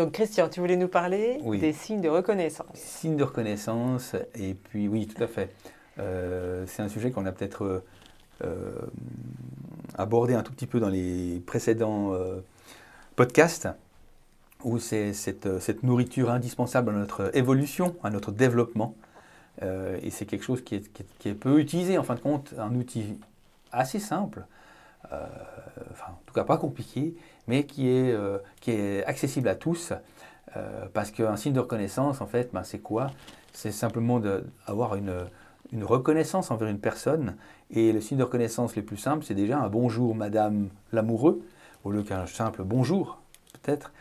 Donc Christian, tu voulais nous parler des signes de reconnaissance. Signes de reconnaissance, et puis oui, tout à fait. Euh, c'est un sujet qu'on a peut-être euh, abordé un tout petit peu dans les précédents podcasts, où c'est cette, cette, nourriture indispensable à notre évolution, à notre développement. et c'est quelque chose qui est, qui, est, qui est peu utilisé, en fin de compte, un outil assez simple, euh, enfin, en tout cas pas compliqué, mais qui est, euh, qui est accessible à tous. Euh, parce qu'un signe de reconnaissance, en fait, ben, c'est quoi? C'est simplement d'avoir une, une reconnaissance envers une personne. Et le signe de reconnaissance le plus simple, c'est déjà un bonjour, madame l'amoureux, au lieu qu'un simple bonjour, peut-être,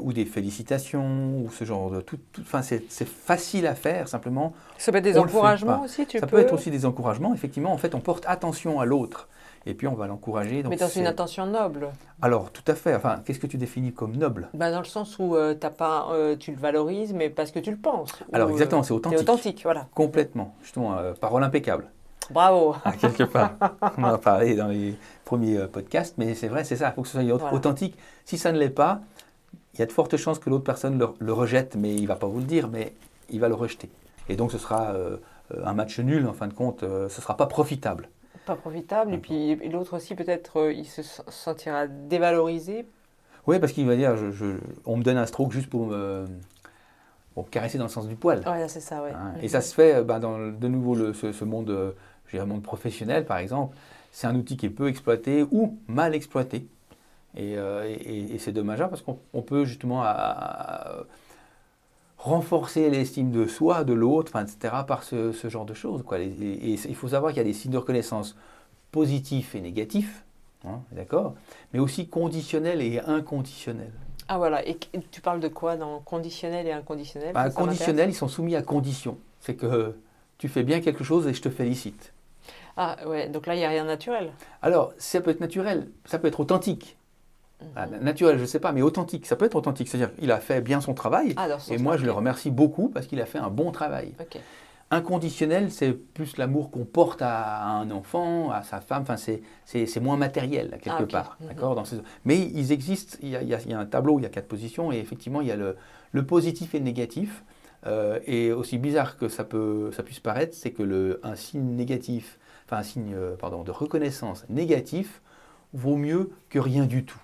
ou des félicitations, ou ce genre de. Tout, enfin, c'est facile à faire, simplement. Ça peut être des encouragements aussi, tu Ça peut être aussi des encouragements, effectivement. En fait, on porte attention à l'autre et puis on va l'encourager. Mais dans une intention noble. Alors, tout à fait. Enfin, qu'est-ce que tu définis comme noble? Bah, Dans le sens où euh, pas, euh, tu le valorises, mais parce que tu le penses. Alors, exactement, c'est authentique. Authentique, voilà. Complètement. Justement, euh, parole impeccable. Bravo. Ah, quelque part. on en a parlé dans les premiers podcasts, mais c'est vrai, c'est ça. Il faut que ce soit authentique. Si ça ne l'est pas, il y a de fortes chances que l'autre personne le, le, rejette, mais il ne va pas vous le dire, mais il va le rejeter. Et donc, ce sera un match nul, en fin de compte, ce ne sera pas profitable pas profitable. Et puis l'autre aussi, peut-être, euh, il se sentira dévalorisé. Oui, parce qu'il va dire, je, on me donne un stroke juste pour me, caresser dans le sens du poil. Oui, c'est ça, ouais. Hein, et ça se fait ben, dans de nouveau le, ce, monde, euh, je dirais, monde professionnel, par exemple. C'est un outil qui est peu exploité ou mal exploité. Et, et, c'est dommageable parce qu'on peut justement renforcer l'estime de soi, de l'autre, etc., par ce, genre de choses. Quoi. Et, il faut savoir qu'il y a des signes de reconnaissance positifs et négatifs, hein, d'accord, mais aussi conditionnels et inconditionnels. Ah voilà, et tu parles de quoi dans conditionnel et inconditionnel? Bah, Conditionnel, ils sont soumis à condition. C'est que tu fais bien quelque chose et je te félicite. Ah ouais, donc là, il n'y a rien de naturel. Alors, ça peut être naturel, ça peut être authentique. Ah, naturel, je ne sais pas, mais authentique. Ça peut être authentique. C'est-à-dire qu'il a fait bien son travail. Ah, et moi, je le remercie beaucoup parce qu'il a fait un bon travail. Inconditionnel, c'est plus l'amour qu'on porte à un enfant, à sa femme. Enfin, c'est moins matériel, quelque ah, part. Mhm. D'accord Mais ils existent. Il y, a, il y, a, un tableau, il y a quatre positions. Et effectivement, il y a le, le positif et le négatif. Euh, et aussi bizarre que ça, peut, ça puisse paraître, c'est que le, un signe négatif, enfin un signe euh, pardon, de reconnaissance négatif vaut mieux que rien du tout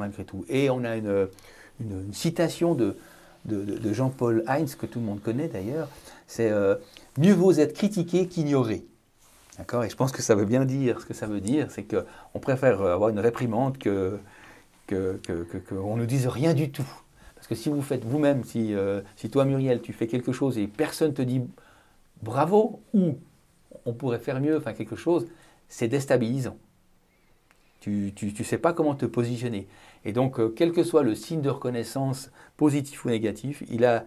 malgré tout. Et on a une, citation de, Jean-Paul Heinz, que tout le monde connaît d'ailleurs, c'est euh, Mieux vaut être critiqué qu'ignoré. D'accord? Et je pense que ça veut bien dire ce que ça veut dire, c'est qu'on préfère avoir une réprimande qu'on que, ne dise rien du tout. Parce que si vous faites vous-même, si, euh, si toi Muriel, tu fais quelque chose et personne te dit bravo ou on pourrait faire mieux, enfin quelque chose, c'est déstabilisant. Tu ne sais pas comment te positionner. Et donc, euh, quel que soit le signe de reconnaissance, positif ou négatif, il a,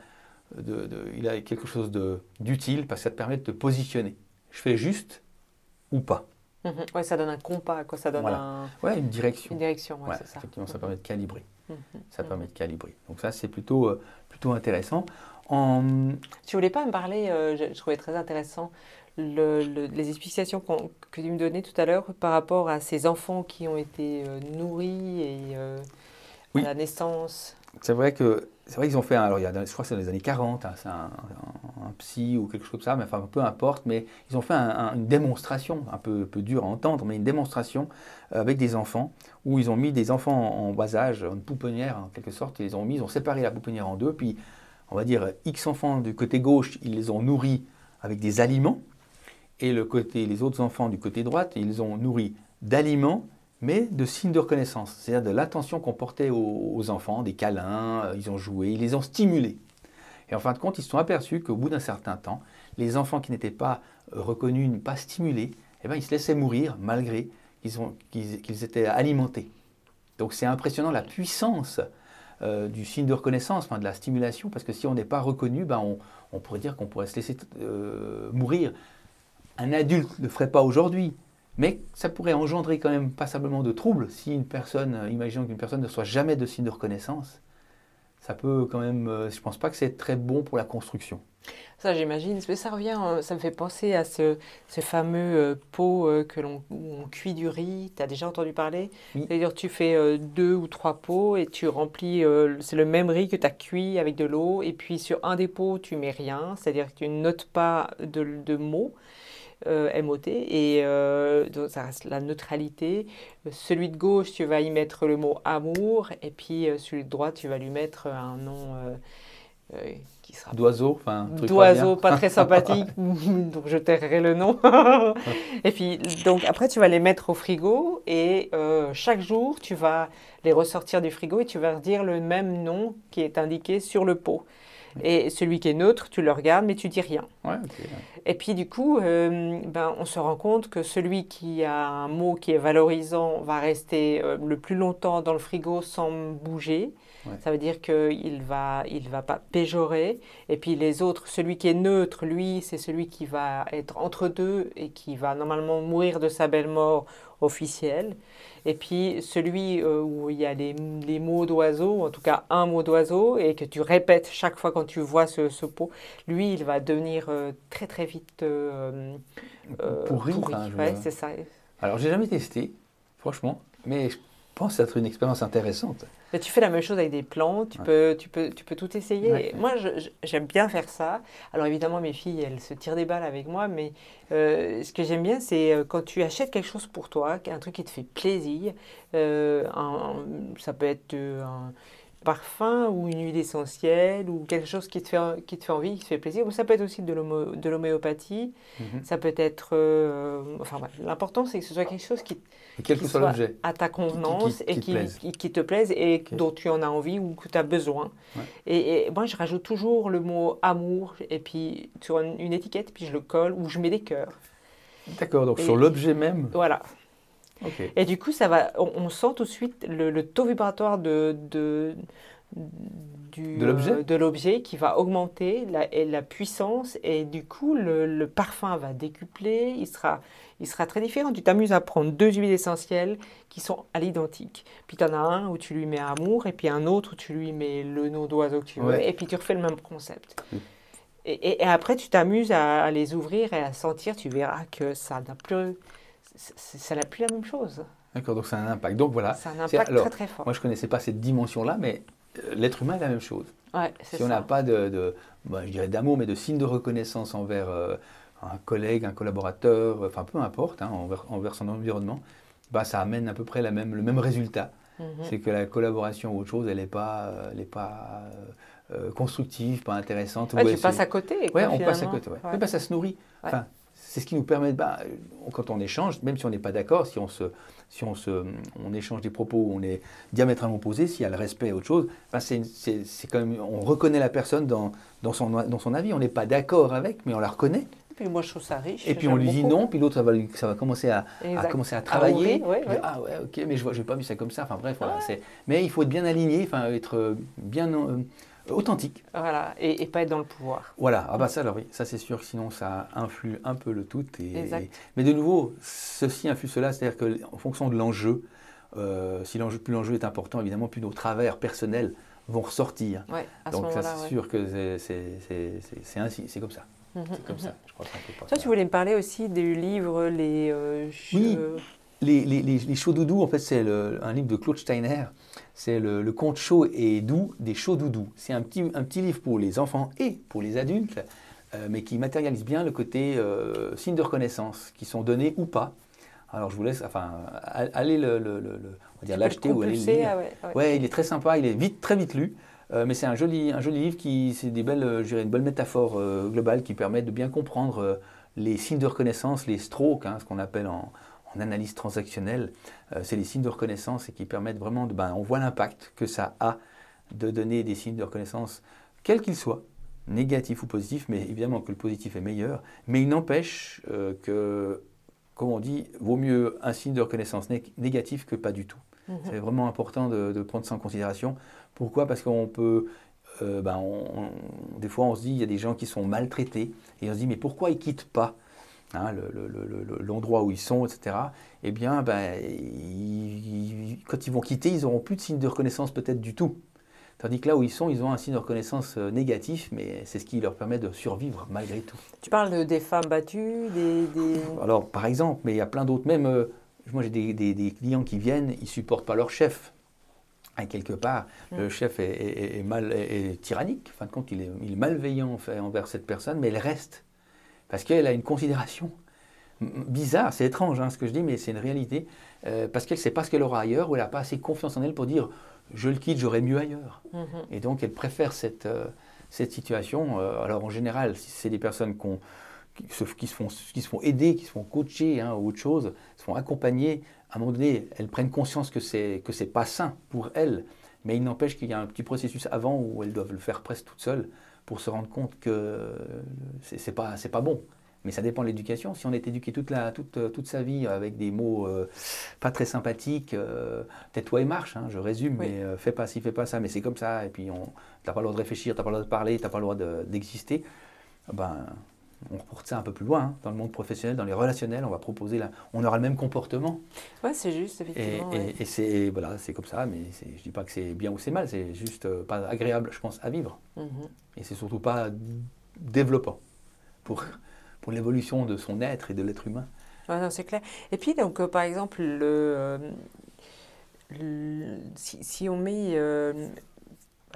il a quelque chose d'utile parce que ça te permet de te positionner. Je fais juste ou pas. Mhm. Oui, ça donne un compas, quoi. ça donne un... ouais, une direction. Une direction, ouais, ça. Effectivement, ça permet de calibrer. Mhm. Ça mhm. permet de calibrer. Donc ça, c'est plutôt, euh, plutôt intéressant. En... Tu voulais pas me parler, euh, je, je, trouvais très intéressant, les explications que tu me donnais tout à l'heure par rapport à ces enfants qui ont été euh, nourris et euh, à la naissance. C'est vrai que c'est vrai qu'ils ont fait, un, alors il y a, je crois que c'est dans les années 40, hein, c'est un, psy ou quelque chose comme ça, mais enfin peu importe, mais ils ont fait une démonstration, un peu, peu dure à entendre, mais une démonstration euh, avec des enfants, où ils ont mis des enfants en, bas âge, une pouponnière en quelque sorte, ils les ont mis, ils ont séparé la pouponnière en deux, puis on va dire X enfants du côté gauche, ils les ont nourris avec des aliments, et le côté, les autres enfants du côté droit, ils ont nourri d'aliments, mais de signes de reconnaissance, c'est-à-dire de l'attention qu'on portait aux, enfants, des câlins, euh, ils ont joué, ils les ont stimulés. Et en fin de compte, ils se sont aperçus qu'au bout d'un certain temps, les enfants qui n'étaient pas euh, reconnus, pas stimulés, eh bien, ils se laissaient mourir malgré qu'ils étaient alimentés. Donc c'est impressionnant la puissance euh, du signe de reconnaissance, enfin, de la stimulation, parce que si on n'est pas reconnu, ben on, pourrait dire qu'on pourrait se laisser mourir un adulte ne le ferait pas aujourd'hui, mais ça pourrait engendrer quand même passablement de troubles si une personne, euh, imaginons qu'une personne ne soit jamais de signe de reconnaissance, ça peut quand même, euh, je ne pense pas que c'est très bon pour la construction. Ça, j'imagine. Ça revient, euh, ça me fait penser à ce, fameux pot que l'on on cuit du riz. Tu as déjà entendu parler? C'est-à-dire, tu fais deux ou trois pots et tu remplis. c'est le même riz que tu as cuit avec de l'eau. Et puis, sur un des pots, tu mets rien. C'est-à-dire que tu ne notes pas de, de mots. MOT et ça reste la neutralité. Celui de gauche, tu vas y mettre le mot amour et puis celui de droite, tu vas lui mettre un nom D'oiseau, enfin. D'oiseau, pas, très sympathique, donc je tairai le nom. et puis, donc après, tu vas les mettre au frigo et euh, chaque jour, tu vas les ressortir du frigo et tu vas dire le même nom qui est indiqué sur le pot. Et celui qui est neutre, tu le regardes, mais tu dis rien. Et puis du coup, euh, ben, on se rend compte que celui qui a un mot qui est valorisant va rester euh, le plus longtemps dans le frigo sans bouger. Ça veut dire qu'il ne va, il va pas péjorer. Et puis les autres, celui qui est neutre, lui, c'est celui qui va être entre deux et qui va normalement mourir de sa belle mort officielle. Et puis celui euh, où il y a les, les mots d'oiseau, en tout cas un mot d'oiseau, et que tu répètes chaque fois quand tu vois ce, ce pot, lui, il va devenir euh, très très vite euh, pourri. c'est ça. Alors j'ai jamais testé, franchement, mais je pense être une expérience intéressante. Mais tu fais la même chose avec des plantes, tu, peux, tu, peux, tu peux tout essayer. Moi, j'aime bien faire ça. Alors évidemment, mes filles, elles se tirent des balles avec moi, mais euh, ce que j'aime bien, c'est euh, quand tu achètes quelque chose pour toi, un truc qui te fait plaisir, euh, ça peut être un parfum ou une huile essentielle ou quelque chose qui te fait, qui te fait envie, qui te fait plaisir. Ou ça peut être aussi de l'homéopathie. Mhm. Ça peut être... Euh, enfin, l'important, c'est que ce soit quelque chose qui, quel que soit, à ta convenance et qui, qui, te plaise et dont tu en as envie ou que tu as besoin. Et, moi, je rajoute toujours le mot amour et puis sur une, étiquette, puis je le colle ou je mets des cœurs. D'accord, donc sur l'objet même Voilà. Et du coup, ça va, on, sent tout de suite le, taux vibratoire de, de, de l'objet qui va augmenter la, et la puissance et du coup le, parfum va décupler, il sera, il sera très différent. Tu t'amuses à prendre deux huiles essentielles qui sont à l'identique. Puis tu en as un où tu lui mets amour et puis un autre où tu lui mets le nom d'oiseau que tu veux et puis tu refais le même concept. Et, et, après tu t'amuses à, à, les ouvrir et à sentir, tu verras que ça n'a plus ça n'a plus la même chose. D'accord, donc c'est un impact. Donc voilà. C'est un impact très très fort. Moi je ne connaissais pas cette dimension-là, mais euh, l'être humain est la même chose. Ouais, si on n'a pas de, de bah, je dirais d'amour, mais de signe de reconnaissance envers euh, un collègue, un collaborateur, enfin peu importe, hein, envers, envers, son environnement, bah, ça amène à peu près la même, le même résultat. Mhm. C'est que la collaboration ou autre chose, elle n'est pas, euh, elle est pas constructive, pas intéressante. Ouais, tu passes à côté. Oui, on passe à côté. Ouais. Bah, ça se nourrit. Enfin, c'est ce qui nous permet, bah, quand on échange, même si on n'est pas d'accord, si, on, se, si on, se, on échange des propos où on est diamétralement opposés, s'il y a le respect et autre chose, bah, c'est, quand même, on reconnaît la personne dans, dans, son, dans son avis. On n'est pas d'accord avec, mais on la reconnaît. Et puis moi, je trouve ça riche. Et puis on lui dit non, puis l'autre, ça va, ça va commencer à, à commencer à travailler. Ah ouais, ok, mais je n'ai pas vu ça comme ça. Enfin bref, voilà. Mais il faut être bien aligné, enfin, être bien. Euh, authentique. Voilà, et, pas être dans le pouvoir. Voilà, ah bah ça alors oui, ça c'est sûr, sinon ça influe un peu le tout. Et, mais de nouveau, ceci influe cela, c'est-à-dire qu'en fonction de l'enjeu, euh, si l'enjeu, plus l'enjeu est important, évidemment, plus nos travers personnels vont ressortir. Ouais, à Donc ça c'est sûr que c'est ainsi, c'est comme ça. Mhm, c'est comme ça, je crois. Toi, tu voulais me parler aussi du livre Les... Euh, oui, les, les, les, en fait, c'est un livre de Claude Steiner. C'est le, conte chaud et doux des chauds doudous. C'est un petit, un petit livre pour les enfants et pour les adultes, euh, mais qui matérialise bien le côté euh, signe de reconnaissance, qui sont donnés ou pas. Alors je vous laisse, enfin, allez le, dire l'acheter ou aller le lire. Ah ouais, il est très sympa, il est vite, très vite lu. Euh, mais c'est un joli, un joli livre qui, c'est des belles, une belle métaphore globale qui permet de bien comprendre les signes de reconnaissance, les strokes, hein, ce qu'on appelle en, en analyse transactionnelle, euh, c'est les signes de reconnaissance et qui permettent vraiment de, ben, on voit l'impact que ça a de donner des signes de reconnaissance, quels qu'ils soient, négatifs ou positifs, mais évidemment que le positif est meilleur, mais il n'empêche euh, que, comme on dit, vaut mieux un signe de reconnaissance négatif que pas du tout. Mhm. C'est vraiment important de, prendre ça en considération. Pourquoi? Parce qu'on peut, euh, ben, des fois on se dit, il y a des gens qui sont maltraités, et on se dit, mais pourquoi ils quittent pas Hein, l'endroit où ils sont, etc., eh bien, ben, quand ils vont quitter, ils n'auront plus de signe de reconnaissance peut-être du tout. Tandis que là où ils sont, ils ont un signe de reconnaissance euh, négatif, mais c'est ce qui leur permet de survivre malgré tout. Tu parles des femmes battues, des, Alors, par exemple, mais il y a plein d'autres. Même, euh, moi j'ai des, clients qui viennent, ils ne supportent pas leur chef. Quelque part, mm. le chef est, mal, est, tyrannique. En fin de compte, il est, il est malveillant envers cette personne, mais elle reste. Parce qu'elle a une considération bizarre, c'est étrange hein, ce que je dis, mais c'est une réalité. Euh, parce qu'elle ne sait pas ce qu'elle aura ailleurs, ou elle n'a pas assez confiance en elle pour dire je le quitte, j'aurai mieux ailleurs. Mhm. Et donc elle préfère cette, euh, cette situation. Euh, alors en général, si c'est des personnes qui, se, qui, se font, qui se font aider, qui se font coacher hein, ou autre chose, se font accompagner, à un moment donné, elles prennent conscience que c'est que c'est pas sain pour elles. Mais il n'empêche qu'il y a un petit processus avant où elles doivent le faire presque toutes seules pour se rendre compte que c'est pas pas bon. Mais ça dépend de l'éducation. Si on est éduqué toute, la, toute, euh, toute sa vie avec des mots euh, pas très sympathiques, euh, tais-toi et marche, hein, je résume, mais fais pas ci, fais pas ça, mais c'est comme ça, et puis tu n'as pas le droit de réfléchir, tu n'as pas le droit de parler, tu n'as pas le droit d'exister, ben, on reporte ça un peu plus loin, hein. dans le monde professionnel, dans les relationnels, on va proposer, là, on aura le même comportement. Ouais, c'est juste, effectivement. Et, c'est voilà, comme ça, mais je dis pas que c'est bien ou c'est mal, c'est juste pas agréable, je pense, à vivre. Mhm. Et c'est surtout pas développant pour pour l'évolution de son être et de l'être humain. non, c'est clair. Et puis, donc, euh, par exemple, le, euh, si, on met.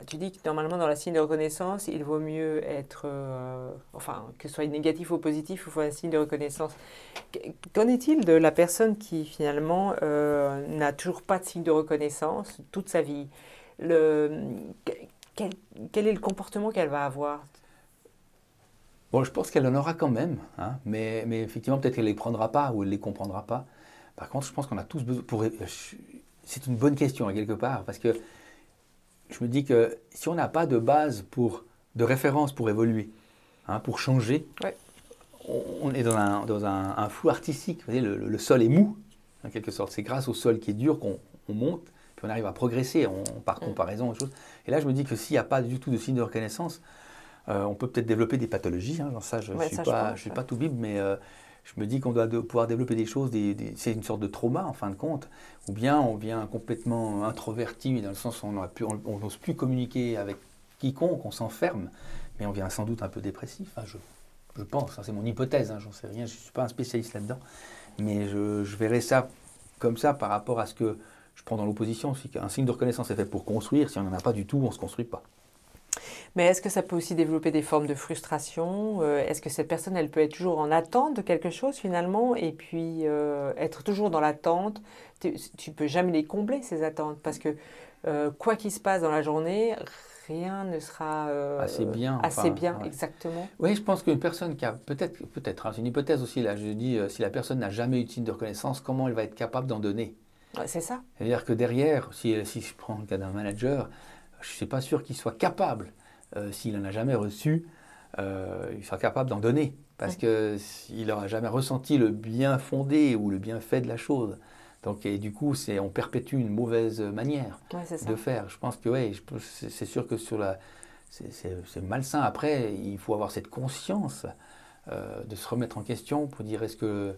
Euh, tu dis que normalement, dans la signe de reconnaissance, il vaut mieux être. enfin, que ce soit négatif ou positif, il faut un signe de reconnaissance. Qu'en est-il de la personne qui, finalement, n'a toujours pas de signe de reconnaissance toute sa vie? Quel, est le comportement qu'elle va avoir? Bon, je pense qu'elle en aura quand même, hein, mais, mais, effectivement, peut-être qu'elle ne les prendra pas ou elle ne les comprendra pas. Par contre, je pense qu'on a tous besoin. Pour... C'est une bonne question, quelque part, parce que je me dis que si on n'a pas de base pour, de référence pour évoluer, hein, pour changer, on, est dans un, dans un, flou artistique. Vous voyez, le, sol est mou, en quelque sorte. C'est grâce au sol qui est dur qu'on monte, puis on arrive à progresser on, par mm. comparaison. Et, choses. et là, je me dis que s'il n'y a pas du tout de signe de reconnaissance, euh, on peut peut-être développer des pathologies. Hein, ça, je ne suis, pas, je suis pas tout bible, mais euh, je me dis qu'on doit pouvoir développer des choses. c'est une sorte de trauma, en fin de compte. Ou bien on vient complètement introverti, dans le sens où on n'ose plus communiquer avec quiconque, on s'enferme. Mais on vient sans doute un peu dépressif. Hein, je, pense, hein, c'est mon hypothèse, j'en sais rien, je ne suis pas un spécialiste là-dedans. Mais je, je verrai ça comme ça par rapport à ce que je prends dans l'opposition. Si un signe de reconnaissance est fait pour construire, si on n'en a pas du tout, on ne se construit pas. Mais est-ce que ça peut aussi développer des formes de frustration euh, Est-ce que cette personne, elle peut être toujours en attente de quelque chose finalement? Et puis euh, être toujours dans l'attente Tu ne peux jamais les combler, ces attentes, parce que euh, quoi qu'il se passe dans la journée, rien ne sera assez bien. Assez bien, exactement. Oui, je pense qu'une personne qui a peut-être, peut-être, hein, c'est une hypothèse aussi là, je dis, si la personne n'a jamais eu de signe de reconnaissance, comment elle va être capable d'en donner? C'est ça. C'est-à-dire que derrière, si, si je prends le cas d'un manager, je ne suis pas sûr qu'il soit capable, euh, s'il n'en a jamais reçu, euh, il sera capable d'en donner. Parce qu'il n'aura jamais ressenti le bien fondé ou le bien fait de la chose. Donc, et du coup, c'est, on perpétue une mauvaise manière de faire. Je pense que oui, c'est sûr que sur la, c'est malsain. Après, il faut avoir cette conscience euh, de se remettre en question pour dire est-ce que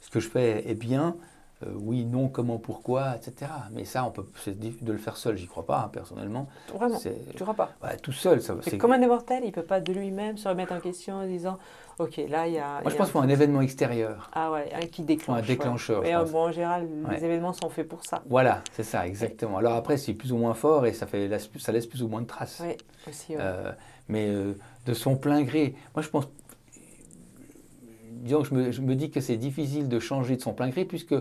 ce que je fais est bien? Euh, oui, non, comment, pourquoi, etc. Mais ça, on peut, de le faire seul, j'y crois pas, hein, personnellement. Vraiment Tu crois pas? Tout seul. Ça, c'est comme un immortel, il peut pas de lui-même se remettre en question en disant Ok, là, il y a. Moi, je pense qu'il faut un événement extérieur. Ah ouais, un qui déclenche. Un déclencheur. Et bon, en général, les événements sont faits pour ça. Voilà, c'est ça, exactement. Alors après, c'est plus ou moins fort et ça, fait, ça laisse plus ou moins de traces. Oui, aussi. Euh, mais euh, de son plein gré. Moi, je pense. Disons que je me, je me dis que c'est difficile de changer de son plein gré puisque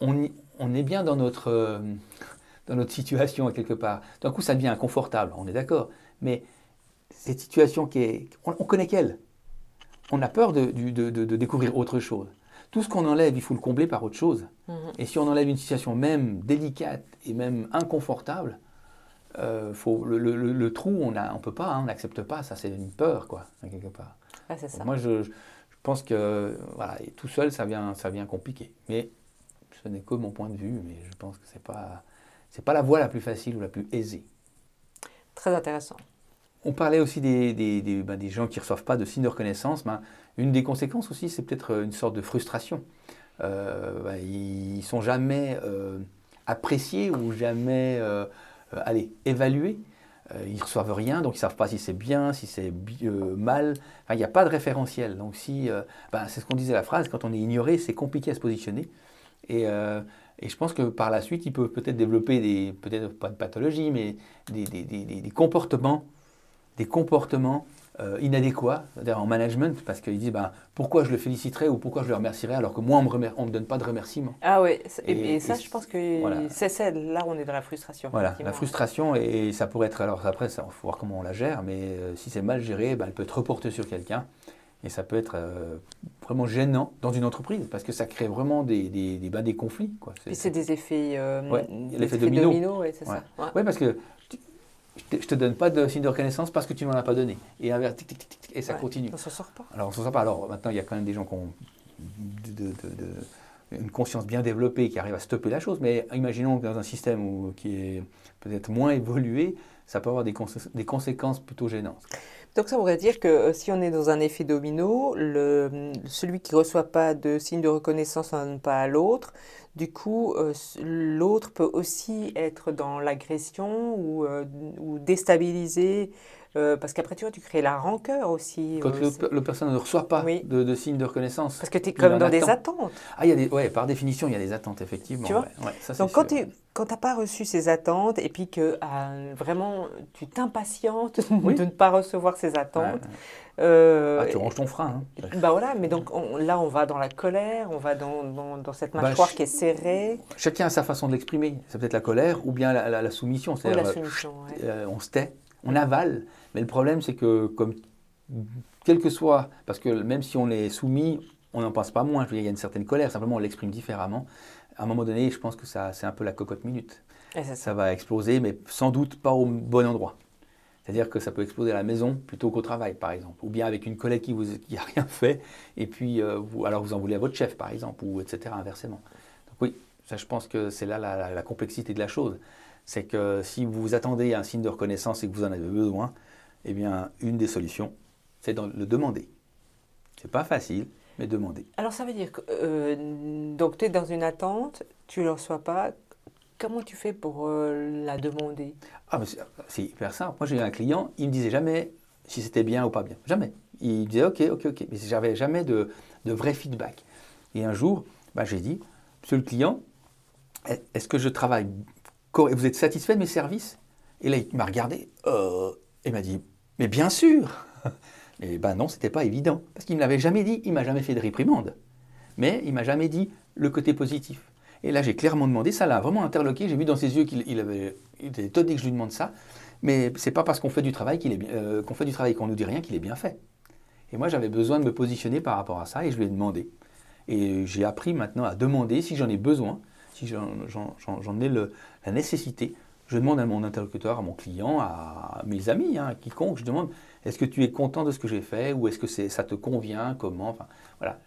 on, est bien dans notre, euh, dans notre situation quelque part. D'un coup, ça devient inconfortable, on est d'accord. Mais cette situation qui est... On, connaît qu'elle. On a peur de, découvrir autre chose. Tout ce qu'on enlève, il faut le combler par autre chose. Mhm. Et si on enlève une situation même délicate et même inconfortable, euh, faut, le, trou, on ne on peut pas, hein, on n'accepte pas. Ça, c'est une peur, quoi, quelque part. Moi, je, pense que voilà, tout seul, ça vient, ça vient compliqué. Mais ce n'est que mon point de vue, mais je pense que ce n'est pas, pas la voie la plus facile ou la plus aisée. Très intéressant. On parlait aussi des, des, des, ben, gens qui ne reçoivent pas de signes de reconnaissance. Ben, une des conséquences aussi, c'est peut-être une sorte de frustration. Euh, ben, ils ne sont jamais euh, appréciés ou jamais euh, allez, évalués. euh, ils ne reçoivent rien, donc ils ne savent pas si c'est bien, si c'est mal. il n'y a pas de référentiel. Donc si, ben, c'est ce qu'on disait la phrase, quand on est ignoré, c'est compliqué à se positionner. Et, et, je pense que par la suite, ils peuvent peut-être développer des, peut-être pas de pathologie, mais des, des, des, des comportements, des comportements euh, inadéquat en management parce qu'ils disent ben, pourquoi je le féliciterais ou pourquoi je le remercierais alors que moi on ne me, me, donne pas de remerciement. Ah oui, et, ça je pense que c'est là on est dans la frustration. Voilà, la frustration et, ça pourrait être, alors après il faut voir comment on la gère, mais euh, si c'est mal géré, ben, elle peut être reportée sur quelqu'un et ça peut être euh, vraiment gênant dans une entreprise parce que ça crée vraiment des, des, des, des conflits. Quoi. Et c'est des effets, l'effet domino. domino c'est ça. Ouais. parce que je te, te donne pas de signe de reconnaissance parce que tu m'en as pas donné. Et, et ça continue. On s'en sort pas. Alors on s'en sort pas. Alors maintenant, il y a quand même des gens qui ont une conscience bien développée qui arrivent à stopper la chose. Mais imaginons que dans un système où, qui est peut-être moins évolué, ça peut avoir des, des conséquences plutôt gênantes. Donc ça voudrait dire que euh, si on est dans un effet domino, le, celui qui ne reçoit pas de signe de reconnaissance n'en donne pas à l'autre. Du coup, euh, l'autre peut aussi être dans l'agression ou, euh, ou euh, parce qu'après, tu vois, tu crées la rancœur aussi. Quand le, personne ne reçoit pas de, de signe de reconnaissance. Parce que tu es comme dans des attentes. Ah, il y a des, ouais, par définition, il y a des attentes, effectivement. Tu vois Donc, quand tu n'as pas reçu ces attentes et puis que ah, vraiment tu t'impatientes de ne pas recevoir ces attentes. Euh, ah, tu ranges ton frein. Hein. Bah voilà, mais donc là on va dans la colère, on va dans, dans, cette bah, mâchoire qui est serrée. Chacun a sa façon de l'exprimer. C'est peut-être la colère ou bien la, soumission. Ou la soumission, euh, On se tait, on avale. Mais le problème, c'est que, comme, quel que soit, parce que même si on est soumis, on n'en pense pas moins. Je veux dire, il y a une certaine colère, simplement on l'exprime différemment. À un moment donné, je pense que ça, c'est un peu la cocotte minute. Ça, va exploser, mais sans doute pas au bon endroit. C'est-à-dire que ça peut exploser à la maison plutôt qu'au travail, par exemple. Ou bien avec une collègue qui n'a qui rien fait, et puis euh, vous, alors vous en voulez à votre chef, par exemple, ou etc., inversement. Donc oui, ça, je pense que c'est là la, la complexité de la chose. C'est que si vous attendez un signe de reconnaissance et que vous en avez besoin, eh bien, une des solutions, c'est de le demander. C'est pas facile, mais demander. Alors, ça veut dire que euh, donc tu es dans une attente, tu ne le reçois pas. Comment tu fais pour euh, la demander? Ah, c'est hyper simple. Moi, j'ai eu un client, il me disait jamais si c'était bien ou pas bien. Jamais. Il disait OK, OK, OK. Mais j'avais jamais de, de, vrai feedback. Et un jour, bah, j'ai dit Monsieur le client, est-ce que je travaille Vous êtes satisfait de mes services? Et là, il m'a regardé euh, et m'a dit mais bien sûr Mais ben non, c'était pas évident. Parce qu'il ne l'avait jamais dit, il m'a jamais fait de réprimande. Mais il m'a jamais dit le côté positif. Et là, j'ai clairement demandé, ça l'a vraiment interloqué. J'ai vu dans ses yeux qu'il avait, était étonné que je lui demande ça. Mais c'est pas parce qu'on fait du travail euh, qu'on fait nous dit rien qu'il est bien fait. Et moi, j'avais besoin de me positionner par rapport à ça et je lui ai demandé. Et j'ai appris maintenant à demander si j'en ai besoin, si j'en ai la nécessité, je demande à mon interlocuteur, à mon client, à mes amis, hein, à quiconque, je demande est-ce que tu es content de ce que j'ai fait ou est-ce que ça te convient Comment enfin, Voilà,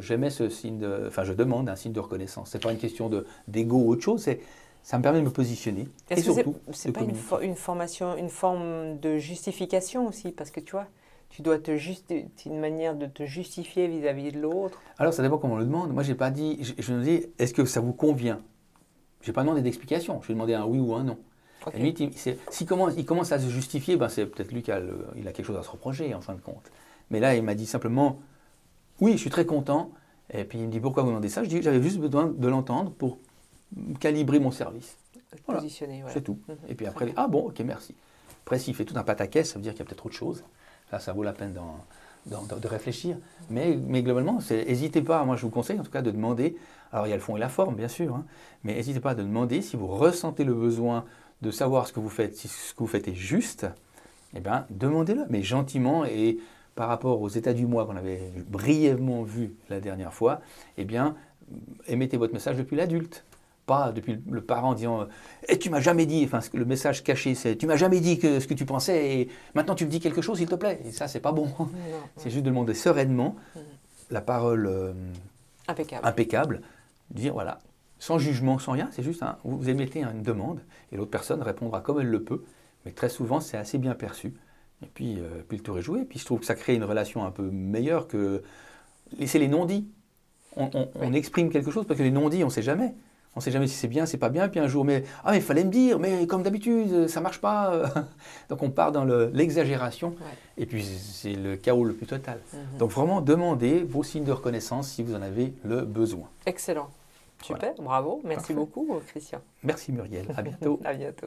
j'aimais ce signe de. Enfin, je demande un signe de reconnaissance. Ce n'est pas une question d'ego ou autre chose, ça me permet de me positionner. Et surtout, c'est pas une, une, formation, une forme de justification aussi? Parce que tu vois, tu dois te juste, une manière de te justifier vis-à-vis de l'autre. Alors, ça dépend comment on le demande. Moi, j'ai pas dit, je, je me dis, est-ce que ça vous convient? Je n'ai pas demandé d'explication, je lui ai demandé un oui ou un non. S'il commence, il commence à se justifier, ben c'est peut-être lui qui a, il a quelque chose à se reprocher en fin de compte. Mais là, il m'a dit simplement oui, je suis très content. Et puis il me dit pourquoi vous demandez ça? Je dis j'avais juste besoin de l'entendre pour calibrer mon service. Positionner, C'est tout. Mhm. et puis après, ah bon, ok, merci. Après, s'il fait tout un pataquès, ça veut dire qu'il y a peut-être autre chose. Là, ça vaut la peine de réfléchir. Mais, mais globalement, n'hésitez pas, moi je vous conseille en tout cas de demander alors il y a le fond et la forme, bien sûr, hein. mais n'hésitez pas à demander si vous ressentez le besoin de savoir ce que vous faites, si ce que vous faites est juste, eh bien demandez-le, mais gentiment et par rapport aux états du mois qu'on avait brièvement vu la dernière fois, eh bien émettez votre message depuis l'adulte. Pas depuis le parent disant Et eh, tu m'as jamais dit, enfin le message caché c'est Tu m'as jamais dit que, ce que tu pensais et maintenant tu me dis quelque chose s'il te plaît. Et ça c'est pas bon. C'est juste de demander sereinement mm. la parole euh, impeccable. impeccable dire voilà, sans jugement, sans rien, c'est juste un, vous émettez une demande et l'autre personne répondra comme elle le peut, mais très souvent c'est assez bien perçu. Et puis, euh, puis le tour est joué. Puis je trouve que ça crée une relation un peu meilleure que laisser les non-dits. On, exprime quelque chose parce que les non-dits, on ne sait jamais. On ne sait jamais si c'est bien, c'est pas bien. Puis un jour, mais ah, il fallait me dire, mais comme d'habitude, ça marche pas. Donc on part dans l'exagération. Et puis c'est le chaos le plus total. Mhm. Donc vraiment, demandez vos signes de reconnaissance si vous en avez le besoin. Excellent. Super, bravo. Merci beaucoup, Christian. Merci, Muriel. À bientôt. à bientôt.